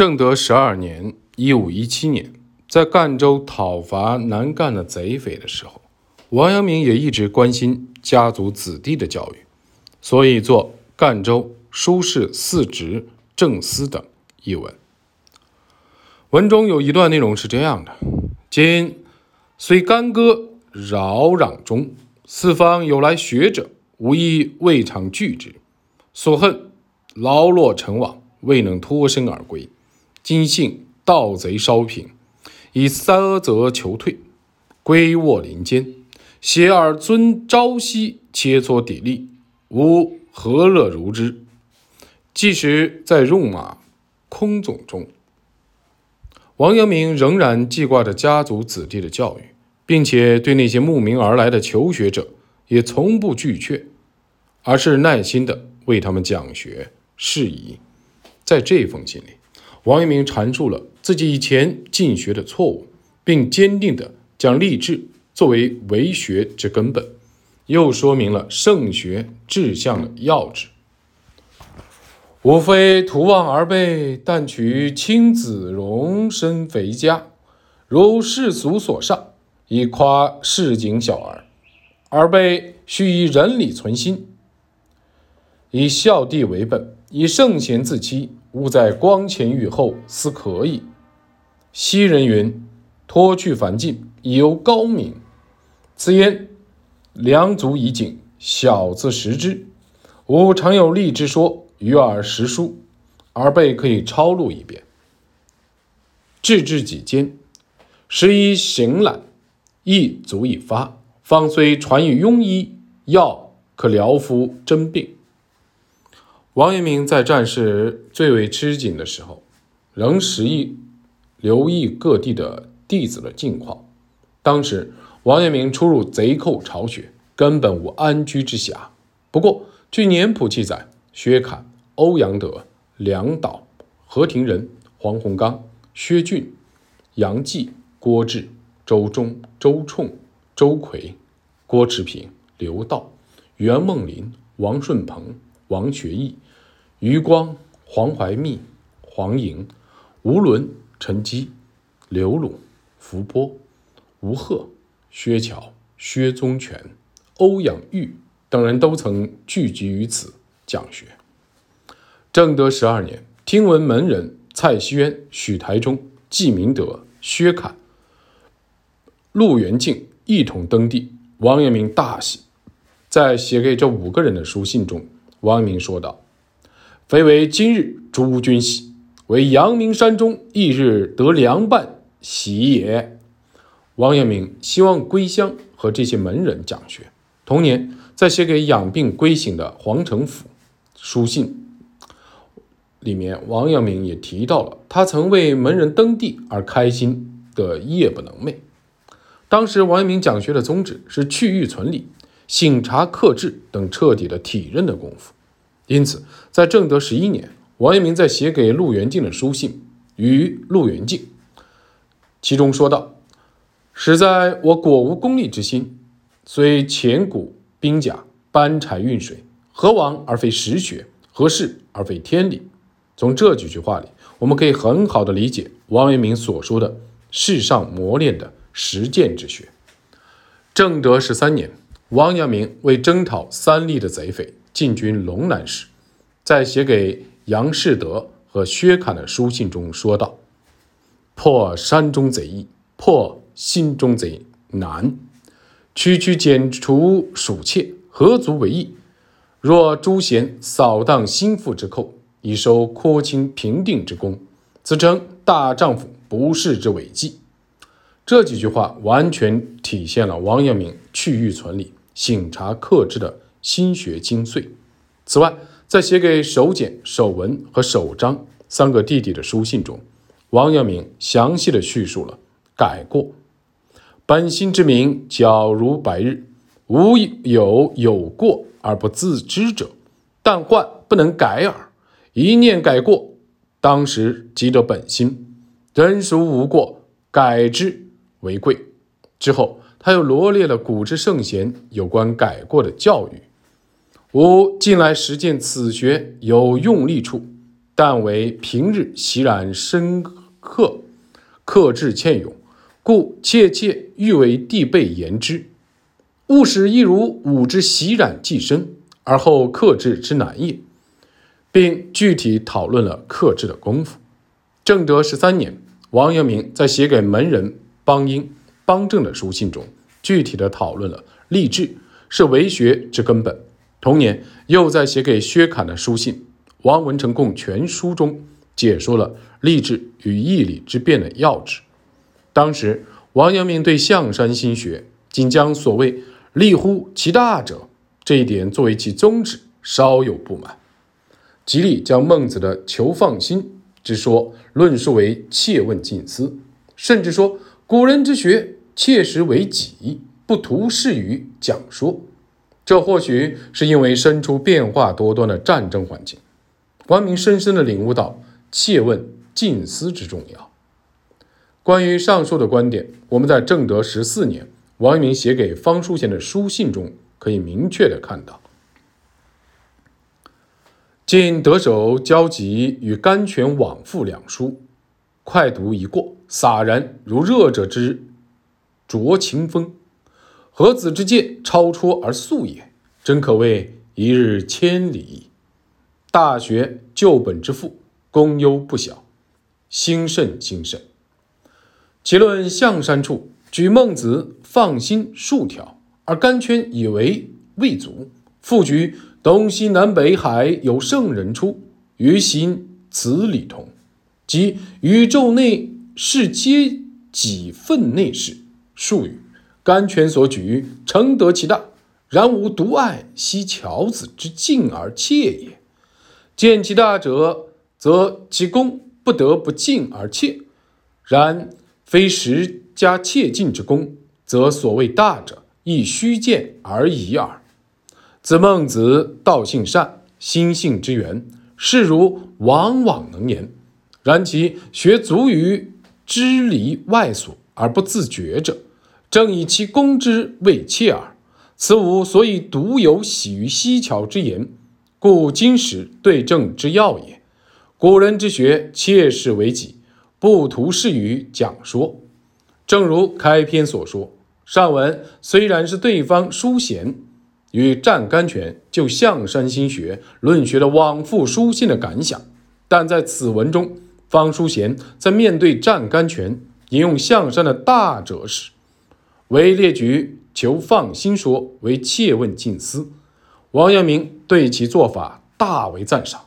正德十二年（一五一七年），在赣州讨伐南赣的贼匪的时候，王阳明也一直关心家族子弟的教育，所以做《赣州书士四职正思》等一文。文中有一段内容是这样的：“今虽干戈扰攘中，四方有来学者，无一未尝拒之。所恨劳落成往，未能脱身而归。”今幸盗贼稍平，以三则求退，归卧林间，携尔尊朝夕切磋砥砺，吾何乐如之？即使在戎马空总中，王阳明仍然记挂着家族子弟的教育，并且对那些慕名而来的求学者也从不拒绝，而是耐心的为他们讲学释疑。在这封信里。王阳明阐述了自己以前进学的错误，并坚定地将立志作为为学之根本，又说明了圣学志向的要旨。吾非徒望而背，但取亲子容身肥家，如世俗所上，以夸市井小儿。而背须以仁礼存心，以孝弟为本，以圣贤自欺。勿在光前雨后思可矣。昔人云：“脱去凡境，以游高明。”此言良足以警，小自识之。吾常有利之说，与尔实书，而辈可以抄录一遍。志至己间，时以行懒，亦足以发。方虽传于庸医，药可疗夫真病。王阳明在战事最为吃紧的时候，仍时意留意各地的弟子的近况。当时，王阳明出入贼寇巢穴，根本无安居之暇。不过，据年谱记载，薛侃、欧阳德、梁导、何廷仁、黄洪刚、薛俊、杨继、郭志、周忠、周冲、周奎、郭持平、刘道、袁梦麟、王顺鹏。王学义、余光、黄怀密、黄莹、吴伦、陈基、刘鲁、伏波、吴鹤、薛乔、薛宗全、欧阳玉等人都曾聚集于此讲学。正德十二年，听闻门人蔡希渊、许台中、季明德、薛侃、陆元敬一同登第，王阳明大喜，在写给这五个人的书信中。王阳明说道：“非为今日诸君喜，为阳明山中一日得凉伴喜也。”王阳明希望归乡和这些门人讲学。同年，在写给养病归省的黄承甫书信里面，王阳明也提到了他曾为门人登第而开心的夜不能寐。当时，王阳明讲学的宗旨是去欲存理。醒察克制等彻底的体认的功夫，因此，在正德十一年，王阳明在写给陆元敬的书信与陆元敬，其中说道：“实在我果无功利之心，虽前古兵甲搬柴运水，何往而非实学？何事而非天理？”从这几句话里，我们可以很好的理解王阳明所说的世上磨练的实践之学。正德十三年。王阳明为征讨三立的贼匪进军龙南时，在写给杨士德和薛侃的书信中说道：“破山中贼易，破心中贼难。区区剪除鼠窃，何足为易？若诸贤扫荡心腹之寇，以收廓清平定之功，此称大丈夫不世之伟绩。”这几句话完全体现了王阳明去欲存理。醒察克制的心学精髓。此外，在写给首简、首文和首章三个弟弟的书信中，王阳明详细的叙述了改过。本心之明，皎如白日，无有有过而不自知者，但患不能改耳。一念改过，当时即得本心，人孰无过，改之为贵。之后。他又罗列了古之圣贤有关改过的教育。吾近来实践此学有用力处，但为平日习染深刻，克制欠勇，故切切欲为弟辈言之。务使亦如吾之习染既深，而后克制之难也。并具体讨论了克制的功夫。正德十三年，王阳明在写给门人邦英、邦正的书信中，具体的讨论了立志是为学之根本。同年，又在写给薛侃的书信《王文成贡全书》中，解说了立志与义理之辩的要旨。当时，王阳明对象山心学仅将所谓“立乎其大者”这一点作为其宗旨，稍有不满。极力将孟子的“求放心”之说论述为切问近思，甚至说古人之学切实为己，不图事于讲说。这或许是因为身处变化多端的战争环境，王明深深地领悟到切问近思之重要。关于上述的观点，我们在正德十四年王阳明写给方书贤的书信中可以明确地看到。今得手交集与甘泉往复两书，快读一过，洒然如热者之灼晴风，何子之见超戳而速也，真可谓一日千里。大学旧本之父，功忧不小，兴甚兴甚。其论象山处，举孟子放心数条，而甘泉以为未足，复举。东西南北海有圣人出，于心此理同，即宇宙内是皆己分内事。术语，甘泉所举，诚得其大，然无独爱惜樵子之敬而切也。见其大者，则其功不得不敬而切；然非实加切敬之功，则所谓大者，亦虚见而已耳。子孟子道性善，心性之源，是如往往能言。然其学足于知离外所而不自觉者，正以其功之为切耳。此吾所以独有喜于西桥之言，故今时对症之要也。古人之学，切实为己，不图适于讲说。正如开篇所说，上文虽然是对方书贤。与湛甘泉就象山心学论学的往复书信的感想，但在此文中，方书贤在面对湛甘泉引用象山的大者时，为列举求放心说为切问近思。王阳明对其做法大为赞赏。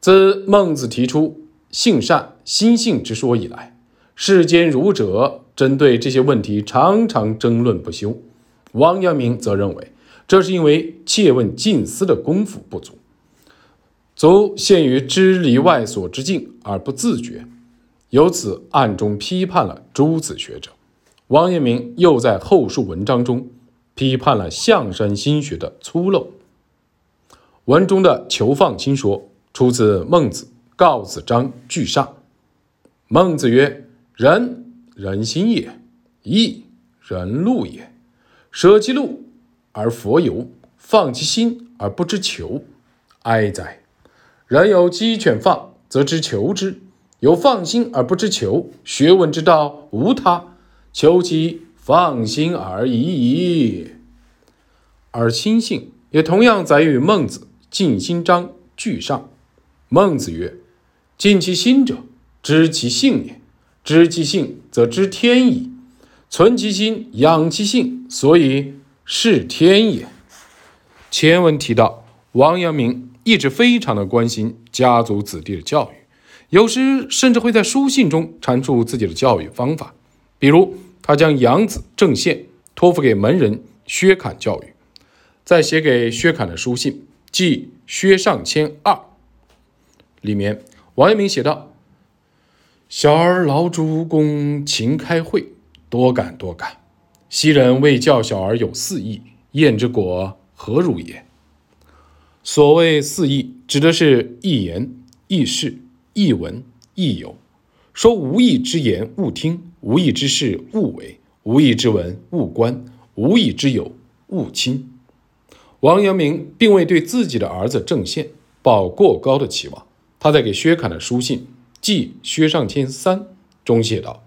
自孟子提出性善心性之说以来，世间儒者针对这些问题常常争论不休。王阳明则认为。这是因为切问近思的功夫不足，足陷于知离外所之境而不自觉，由此暗中批判了诸子学者。王阳明又在后述文章中批判了象山心学的粗陋。文中的“求放心说”出自孟子《告子章句上》。孟子曰：“人，人心也；义，人路也。舍其路。”而佛游，放其心而不知求，哀哉！人有鸡犬放，则知求之；有放心而不知求，学问之道无他，求其放心而已矣。而心性也同样载于孟子《尽心章》句上。孟子曰：“尽其心者，知其性也；知其性，则知天矣。存其心，养其性，所以。”是天也。前文提到，王阳明一直非常的关心家族子弟的教育，有时甚至会在书信中阐述自己的教育方法。比如，他将养子郑宪托付给门人薛侃教育，在写给薛侃的书信，即《薛尚谦二》里面，王阳明写道：“小儿劳诸公勤开会，多感多感。”昔人为教小儿有四义，验之果何如也？所谓四义，指的是义言、义事、义文、义友。说无义之言勿听，无义之事勿为，无义之文勿观，无义之友勿亲。王阳明并未对自己的儿子郑宪抱过高的期望，他在给薛侃的书信《记薛尚谦三》中写道：“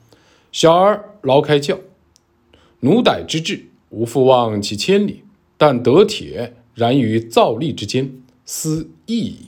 小儿劳开教，奴歹之志，无复望其千里。但得铁，然于造吏之间，思义矣。”